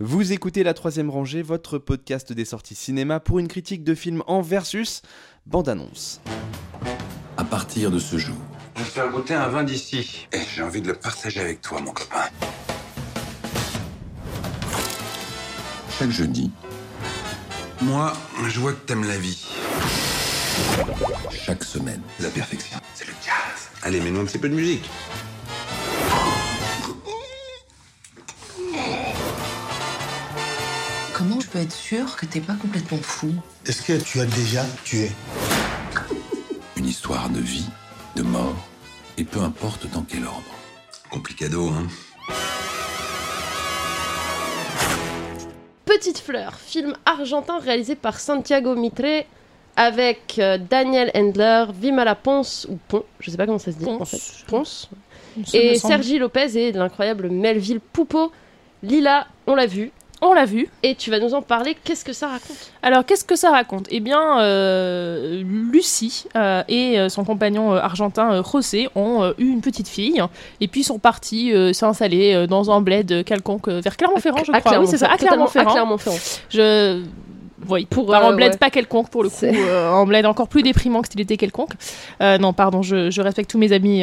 Vous écoutez La Troisième Rangée, votre podcast des sorties cinéma pour une critique de film en versus bande-annonce. À partir de ce jour, Je vais te faire goûter un vin d'ici. et j'ai envie de le partager avec toi, mon copain. Chaque jeudi, Moi, je vois que t'aimes la vie. chaque semaine, La perfection, c'est le jazz. Allez, mets-nous un petit peu de musique. Peux être sûre que t'es pas complètement fou Est-ce que tu as déjà tué une histoire de vie, de mort, et peu importe dans quel ordre. Complicado, hein. Petite Fleur, film argentin réalisé par Santiago Mitre avec euh, Daniel Endler, Vimala Ponce, ou Pont, je sais pas comment ça se dit en Ponce. fait, Ponce, et. Sergi Lopez et l'incroyable Melville Poupeau. Lila, on l'a vu, On l'a vu. et tu vas nous en parler, qu'est-ce que ça raconte Alors, qu'est-ce que ça raconte? Eh bien, euh, Lucie euh, et euh, son compagnon argentin José ont eu une petite fille et puis sont partis euh, s'installer dans un bled quelconque vers Clermont-Ferrand, je À crois. Oui, c'est ça, à Clermont-Ferrand. À Clermont-Ferrand. Je. Oui, Pour, un euh, bled ouais. pas quelconque pour le coup, euh, un bled encore plus déprimant que s'il était quelconque. Euh, non, pardon, je, je respecte tous mes amis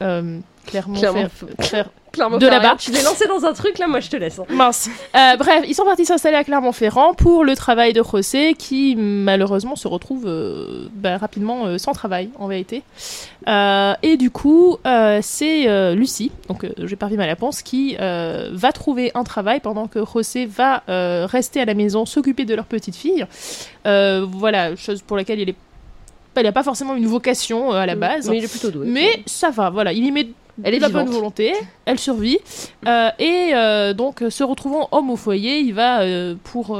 Clermont, Clermont- Fer- Clermont De là-bas. Tu l'es lancé dans un truc, là, moi je te laisse. hein. Mince. Euh, bref, ils sont partis s'installer à Clermont-Ferrand pour le travail de José, qui malheureusement se retrouve euh, bah, rapidement euh, sans travail, en vérité. Et du coup, c'est Lucie, donc j'ai pas à la ponce, qui va trouver un travail pendant que José va rester à la maison, s'occuper de leur petite fille. Voilà, chose pour laquelle il est il n'a pas forcément une vocation euh, à la base. Mais il est plutôt doué. Mais ça va, voilà, il y met Elle est de bonne volonté, elle survit. Euh, et euh, donc, euh, se retrouvant homme au foyer, il va, euh, pour.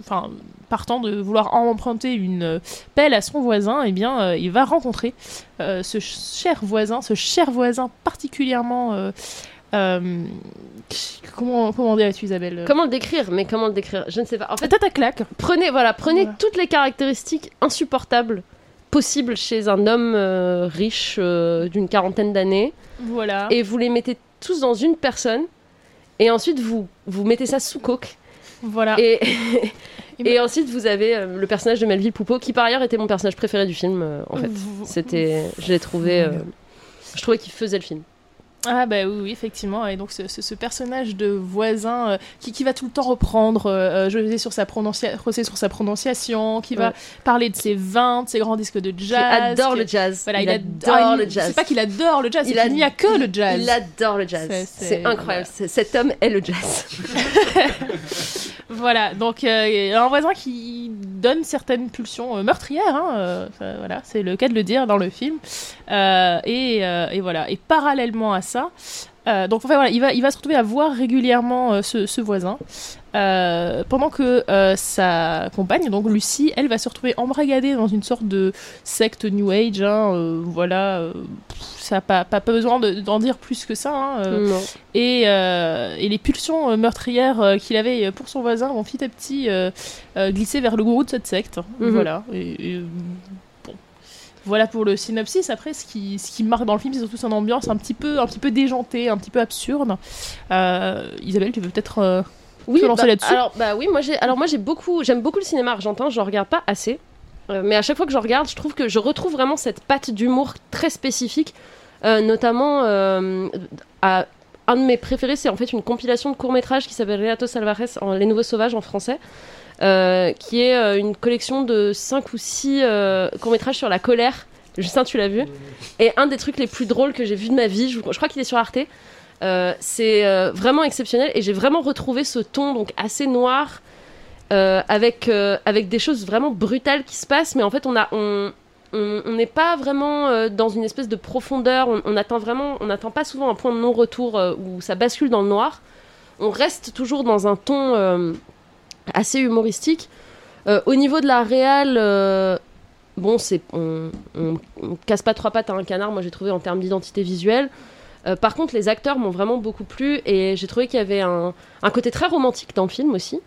Enfin, partant de vouloir emprunter une pelle à son voisin, eh bien, il va rencontrer ce ch- cher voisin, ce cher voisin particulièrement. euh, comment, comment dirais-tu, Isabelle Comment le décrire Mais comment le décrire? Je ne sais pas. En fait, à claque. prenez, voilà, prenez Voilà. toutes les caractéristiques insupportables possibles chez un homme euh, riche euh, d'une quarantaine d'années Voilà. et vous les mettez tous dans une personne et ensuite vous, vous mettez ça sous coque voilà. et, Et et ensuite vous avez euh, le personnage de Melville Poupeau qui par ailleurs était mon personnage préféré du film en fait. C'était, je l'ai trouvé, je trouvais qu'il faisait le film. Ah bah oui, oui, effectivement. Et donc ce, ce- ce personnage de voisin euh, qui, qui va tout le temps reprendre, euh, euh, je sur sa, prononcia sur sa prononciation, qui va parler de ses vins, de ses grands disques de jazz. adore qui- le jazz. Voilà, il, il, adore le il- jazz. C'est pas qu'il adore le jazz, Il n'y a que le jazz. Il adore le jazz. C'est- incroyable. Cet homme est le jazz. Voilà, donc euh, un voisin qui donne certaines pulsions euh, meurtrières, hein, euh, voilà, c'est le cas de le dire dans le film. Et voilà, et parallèlement à ça, euh, donc enfin voilà, il va, il va se retrouver à voir régulièrement euh, ce, ce voisin, euh, pendant que sa compagne, donc Lucie, elle va se retrouver embragadée dans une sorte de secte New Age, hein, voilà, ça n'a pas, pas, pas besoin de- d'en dire plus que ça. hein, et, et les pulsions meurtrières qu'il avait pour son voisin vont petit à petit glisser vers le gourou de cette secte. Mhm. Voilà. Et, et, bon. Voilà pour le synopsis. Après, ce qui, ce qui marque dans le film, c'est surtout son ambiance un petit peu, un petit peu déjantée, un petit peu absurde. Euh, Isabelle, tu veux peut-être euh, Oui, te lancer bah, là-dessus? Alors, bah oui, moi j'ai, alors moi j'ai beaucoup, j'aime beaucoup le cinéma argentin. Je regarde pas assez, Euh, mais à chaque fois que je regarde, je trouve que je retrouve vraiment cette patte d'humour très spécifique, notamment à un de mes préférés, c'est en fait une compilation de courts métrages qui s'appelle Renato Salvarez en Les Nouveaux Sauvages en français. Euh, qui est euh, une collection de 5 ou 6 courts-métrages sur la colère. Justin, tu l'as vu. Et un des trucs les plus drôles que j'ai vu de ma vie, je, crois qu'il est sur Arte, euh, c'est euh, vraiment exceptionnel. Et j'ai vraiment retrouvé ce ton donc assez noir euh, avec euh, avec des choses vraiment brutales qui se passent. Mais en fait on n'est pas vraiment euh, dans une espèce de profondeur. On, on on n'atteint pas souvent un point de non retour où ça bascule dans le noir. On reste toujours dans un ton euh, assez humoristique Euh, au niveau de la réal euh, bon c'est on, on, on casse pas trois pattes à un canard moi j'ai trouvé en termes d'identité visuelle euh, par contre, les acteurs m'ont vraiment beaucoup plu et j'ai trouvé qu'il y avait un, un côté très romantique dans le film aussi.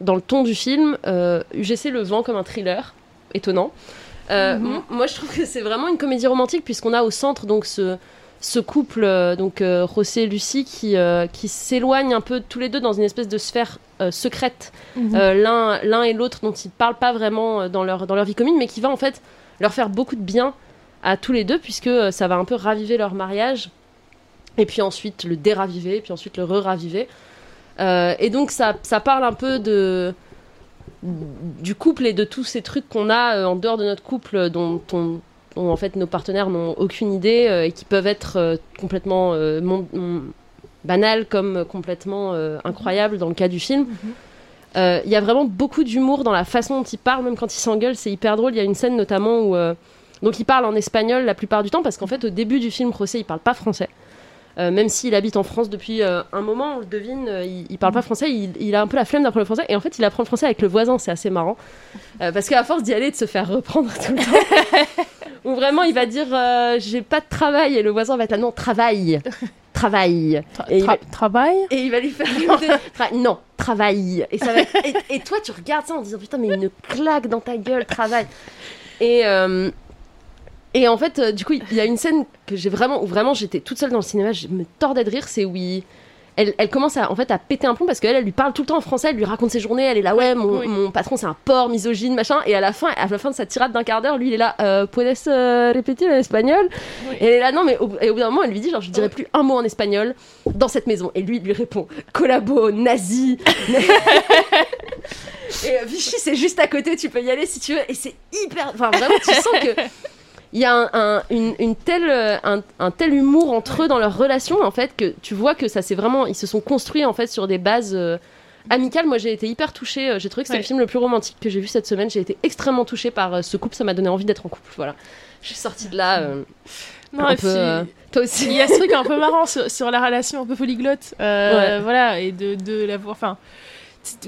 Dans le ton du film, UGC le vend comme un thriller, étonnant. Mhm. Moi, je trouve que c'est vraiment une comédie romantique puisqu'on a au centre donc ce, ce couple, donc José et Lucie, qui, qui s'éloignent un peu tous les deux dans une espèce de sphère euh, secrète, euh, l'un et l'autre, dont ils parlent pas vraiment euh, dans leur, dans leur vie commune, mais qui va en fait leur faire beaucoup de bien à tous les deux, puisque ça va un peu raviver leur mariage, et puis ensuite le déraviver, et puis ensuite le re-raviver. Et donc ça, ça parle un peu de du couple et de tous ces trucs qu'on a en dehors de notre couple dont, on- dont, en fait nos partenaires n'ont aucune idée euh, et qui peuvent être euh, complètement euh, mon- mon- banals comme euh, complètement euh, incroyables dans le cas du film. Euh, Il y a vraiment beaucoup d'humour dans la façon dont ils parlent, même quand ils s'engueulent, c'est hyper drôle. Il y a une scène notamment où euh, donc il parle en espagnol la plupart du temps parce qu'en fait au début du film José il parle pas français. Même s'il habite en France depuis un moment, on le devine, il, il parle pas français, il, il a un peu la flemme d'apprendre le français, et en fait il apprend le français avec le voisin, c'est assez marrant. Parce qu'à force d'y aller, de se faire reprendre tout le temps, où vraiment il va dire j'ai pas de travail, et le voisin va être là, non, travail, travail. Tra- Et il tra- va- Travail Et il va lui faire Tra- non, travail. Et, ça va être- et, et toi, tu regardes ça en disant putain, mais une claque dans ta gueule, travail. Et, euh, et en fait, euh, du coup, il y a une scène que j'ai vraiment, où vraiment j'étais toute seule dans le cinéma, je me tordais de rire, c'est où il- elle, elle commence à, en fait, à péter un plomb parce qu'elle, elle lui parle tout le temps en français, elle lui raconte ses journées, elle est là, ouais, mon, oui. mon patron c'est un porc, misogyne, machin. Et à la fin, à la fin de sa tirade d'un quart d'heure, lui il est là, euh, puedes euh, répéter l'espagnol Oui. Et elle est là, non, mais au, et au bout d'un moment, elle lui dit, genre, je dirais plus un mot en espagnol dans cette maison. Et lui, il lui répond, collabo, nazi. et euh, Vichy, c'est juste à côté, tu peux y aller si tu veux. Et c'est hyper. Enfin, vraiment, tu sens que. Il y a un, un- une, une telle, euh, un, un tel humour entre eux dans leur relation, en fait, que tu vois que ça c'est vraiment. Ils se sont construits, en fait, sur des bases. euh, amicales. Moi, j'ai été hyper touchée. euh, J'ai trouvé que c'était Ouais. le film le plus romantique que j'ai vu cette semaine. J'ai été extrêmement touchée par euh, ce couple. Ça m'a donné envie d'être en couple. Voilà. Je suis sortie de là. euh, Non, un peu. puis- toi aussi. Il y a ce truc un peu marrant sur, sur la relation un peu polyglotte, Ouais. voilà, et de, de la voir, enfin,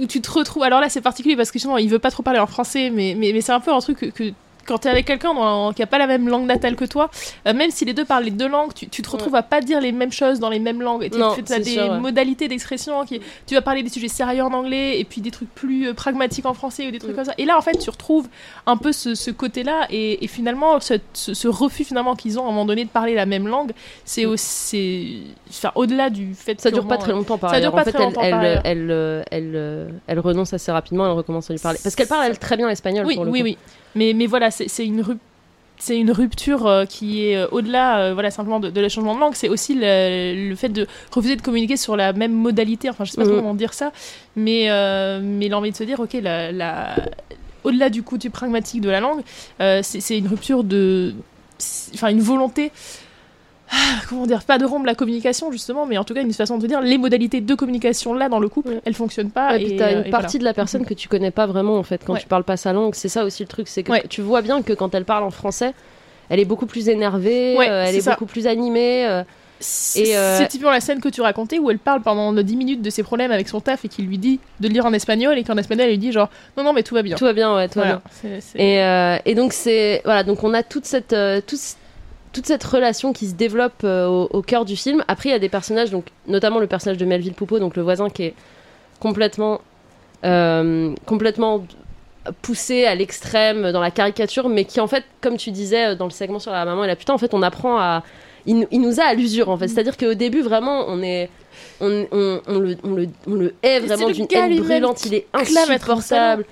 où tu te retrouves. Alors là, c'est particulier parce que justement, il veut pas trop parler en français, mais, mais, mais c'est un peu un truc que. que quand t'es avec quelqu'un qui a pas la même langue natale que toi, euh, même si les deux parlent les deux langues, tu, tu te retrouves à pas dire les mêmes choses dans les mêmes langues. Et tu Non, as des sûr, ouais. modalités d'expression qui, tu vas parler des sujets sérieux en anglais et puis des trucs plus euh, pragmatiques en français ou des trucs Mm. comme ça. Et là, en fait, tu retrouves un peu ce, ce côté-là et, et finalement, ce, ce- ce refus finalement qu'ils ont à un moment donné de parler la même langue, c'est Mm. aussi, enfin, au-delà du fait Ça dure pas très longtemps par ça ailleurs. dure pas en fait, très elle, longtemps, elle, par elle, euh, elle, euh, elle renonce assez rapidement, elle recommence à lui parler. Parce qu'elle parle, elle, très bien espagnol Oui, pour le oui, coup. oui. Mais, mais voilà, c'est une rupture. C'est une rupture euh, qui est euh, au-delà, euh, voilà, simplement de, de l'échangement de langue. C'est aussi le, le fait de refuser de communiquer sur la même modalité. Enfin, je sais pas Mhm. trop comment dire ça, mais mais l'envie de se dire, ok, la, la- au-delà du côté pragmatique de la langue, c'est c'est une rupture de, enfin, une volonté. Ah, Comment dire, pas de rompre la communication justement, mais en tout cas une façon de dire les modalités de communication là dans le couple, Ouais. elles fonctionnent pas. Ouais, puis et, t'as euh, une et partie de la personne que tu connais pas vraiment en fait quand Ouais. tu parles pas sa langue. C'est ça aussi le truc, c'est que tu vois bien que quand elle parle en français, elle est beaucoup plus énervée, euh, elle est beaucoup plus animée. euh, C'est Et, euh, c'est typiquement la scène que tu racontais où elle parle pendant 10 minutes de ses problèmes avec son taf et qu'il lui dit de lire en espagnol et qu'en espagnol elle lui dit genre non non mais tout va bien. Tout va bien, ouais, tout va bien. Et, euh, et donc c'est voilà, donc on a toute cette euh, tout ce- toute cette relation qui se développe euh, au, au cœur du film. Après il y a des personnages, donc notamment le personnage de Melville Poupeau, donc le voisin qui est complètement euh, complètement poussé à l'extrême dans la caricature, mais qui en fait, comme tu disais euh, dans le segment sur la maman et la putain, en fait on apprend à il, il nous a à l'usure en fait. C'est-à-dire qu'au début vraiment on est on, on- on le, on, le, on le hait vraiment d'une haine brûlante, il est insupportable.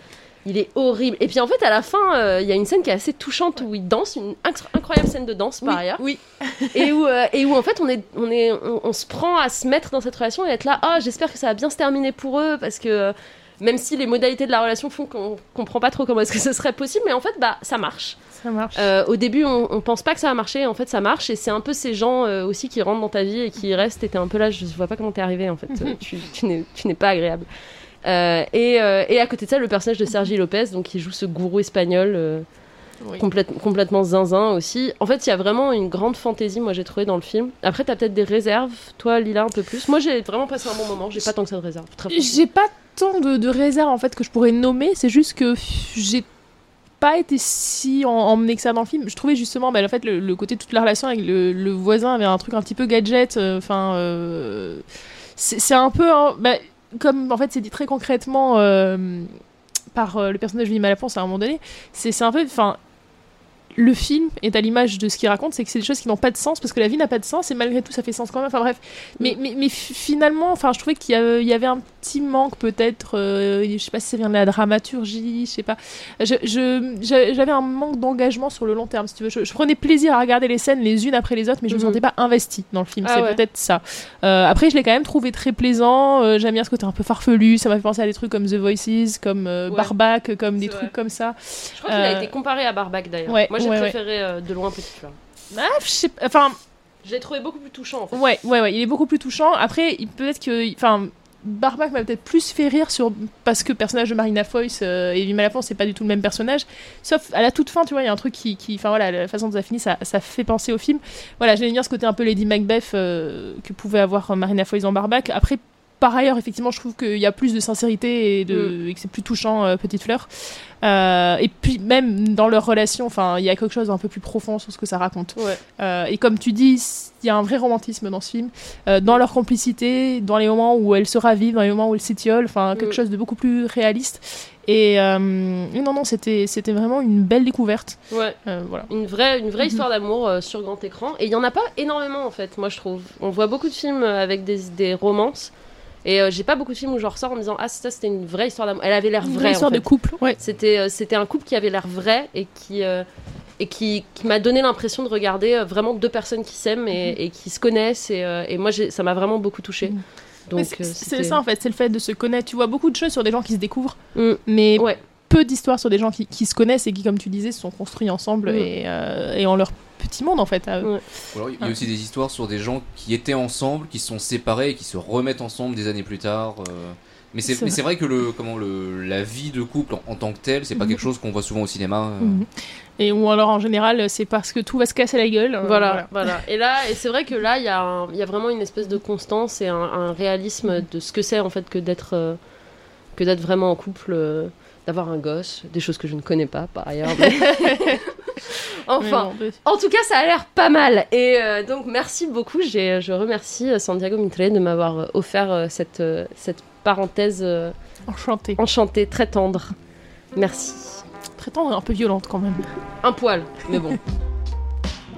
Il est horrible. Et puis en fait, à la fin, euh, il y a une scène qui est assez touchante où il danse, une incro- incroyable scène de danse par oui, ailleurs. oui. Et où, euh, et où en fait, on, est, on, est, on, on se prend à se mettre dans cette relation et être là, ah, j'espère que ça va bien se terminer pour eux parce que euh, même si les modalités de la relation font qu'on comprend pas trop comment est-ce que ce serait possible, mais en fait, bah, ça marche. Ça marche. Euh, au début, on, on pense pas que ça va marcher, en fait, ça marche. Et c'est un peu ces gens euh, aussi qui rentrent dans ta vie et qui restent. Et t'es un peu là, je vois pas comment t'es arrivé, en fait. Euh, tu tu n'es tu n'es pas agréable. Euh, et, euh, et à côté de ça, le personnage de Sergi Lopez, donc qui joue ce gourou espagnol euh, Oui. complète- complètement zinzin aussi. En fait, il y a vraiment une grande fantaisie, moi j'ai trouvé dans le film. Après, t'as peut-être des réserves, toi, Lila, un peu plus? Moi, j'ai vraiment passé un bon moment. J'ai pas tant que ça de réserve. Très franchement. J'ai pas tant de, de réserves en fait que je pourrais nommer, c'est juste que j'ai pas été si en- emmené que ça dans le film. Je trouvais justement, bah, en fait, le, le côté toute la relation avec le, le voisin avait un truc un petit peu gadget. Enfin, euh, c'est c'est un peu, hein, bah, comme en fait, c'est dit très concrètement euh, par euh, le personnage de Lima Laponce à un moment donné. C'est c'est un peu, enfin. Le film est à l'image de ce qu'il raconte, c'est que c'est des choses qui n'ont pas de sens parce que la vie n'a pas de sens et malgré tout ça fait sens quand même. Enfin bref, mais, Mm. mais, mais fi- finalement, enfin je trouvais qu'il y, avait un petit manque peut-être. euh, je sais pas si ça vient de la dramaturgie, je sais pas. Je- je- j'a- J'avais un manque d'engagement sur le long terme, si tu veux. Je, je prenais plaisir à regarder les scènes les unes après les autres, mais je me Mhm. sentais pas investie dans le film. Ah c'est ouais. peut-être ça. Euh, après, je l'ai quand même trouvé très plaisant. euh, J'aime bien ce côté un peu farfelu. Ça m'a fait penser à des trucs comme The Voices, comme euh, Ouais. Barbac, comme des trucs comme ça. Je crois qu'il a Euh, été comparé à Barbac d'ailleurs. ouais, Moi j'ai ouais, ouais. préféré euh, de loin Petite Fleur. Ah, je sais pas- Enfin, Je l'ai trouvé beaucoup plus touchant en fait. Ouais, ouais, ouais, il est beaucoup plus touchant. Après, peut-être que. Enfin, Barbac m'a peut-être plus fait rire sur parce que le personnage de Marina Foïs euh, et Vima Lafont, c'est pas du tout le même personnage. Sauf à la toute fin, tu vois, il y a un truc qui. qui- Enfin voilà, la façon dont ça finit, ça, ça fait penser au film. Voilà, j'aime bien ce côté un peu Lady Macbeth euh, que pouvait avoir Marina Foïs dans Barbac. Après, par ailleurs, effectivement, je trouve qu'il y a plus de sincérité et, de, et que c'est plus touchant, euh, Petite Fleur. Euh, et puis, même dans leur relation, il y a quelque chose d'un peu plus profond sur ce que ça raconte. Ouais. Euh, et comme tu dis, il y a un vrai romantisme dans ce film, dans leur complicité, dans les moments où elles se ravivent, dans les moments où elles s'étiolent, enfin quelque Mm. chose de beaucoup plus réaliste. Et euh, non, non, c'était c'était vraiment une belle découverte. Ouais. Euh, voilà. Une vraie, une vraie Mhm. histoire d'amour euh, sur grand écran. Et il y en a pas énormément en fait, moi je trouve. On voit beaucoup de films avec des, des romances. Et euh, j'ai pas beaucoup de films où je ressors en me disant Ah, ça c'était une vraie histoire d'amour. Elle avait l'air Une vraie. vraie histoire en fait. de couple, ouais. C'était euh, c'était un couple qui avait l'air vrai et qui, euh, et qui, qui m'a donné l'impression de regarder euh, vraiment deux personnes qui s'aiment et, et qui se connaissent. Et, et moi ça m'a vraiment beaucoup touché. Mhm. Donc c'est ça en fait, c'est le fait de se connaître. Tu vois beaucoup de choses sur des gens qui se découvrent, Mm. mais Ouais. peu d'histoires sur des gens qui, qui se connaissent et qui, comme tu disais, se sont construits ensemble Mm. et, euh, et en leur petit monde en fait. à eux. Ouais. Ou alors, il y a Ah. aussi des histoires sur des gens qui étaient ensemble, qui se sont séparés et qui se remettent ensemble des années plus tard. euh. Mais c'est vrai que le, comment, le, la vie de couple en, en tant que telle, c'est pas Mhm. quelque chose qu'on voit souvent au cinéma. euh. Mhm. Et ou alors en général, c'est parce que tout va se casser la gueule. euh, Voilà, voilà. Et là, et c'est vrai que là, il y, a un- il y a vraiment une espèce de constance et un, un réalisme de ce que c'est en fait que d'être euh, que d'être vraiment en couple, euh, d'avoir un gosse, des choses que je ne connais pas par ailleurs. mais- enfin, bon, en tout cas, ça a l'air pas mal. Et euh, donc, merci beaucoup. J'ai- Je remercie euh, Santiago Mitre de m'avoir euh, offert cette, cette parenthèse euh, enchanté. enchantée, très tendre. Merci. Très tendre et un peu violente quand même. Un poil, mais bon.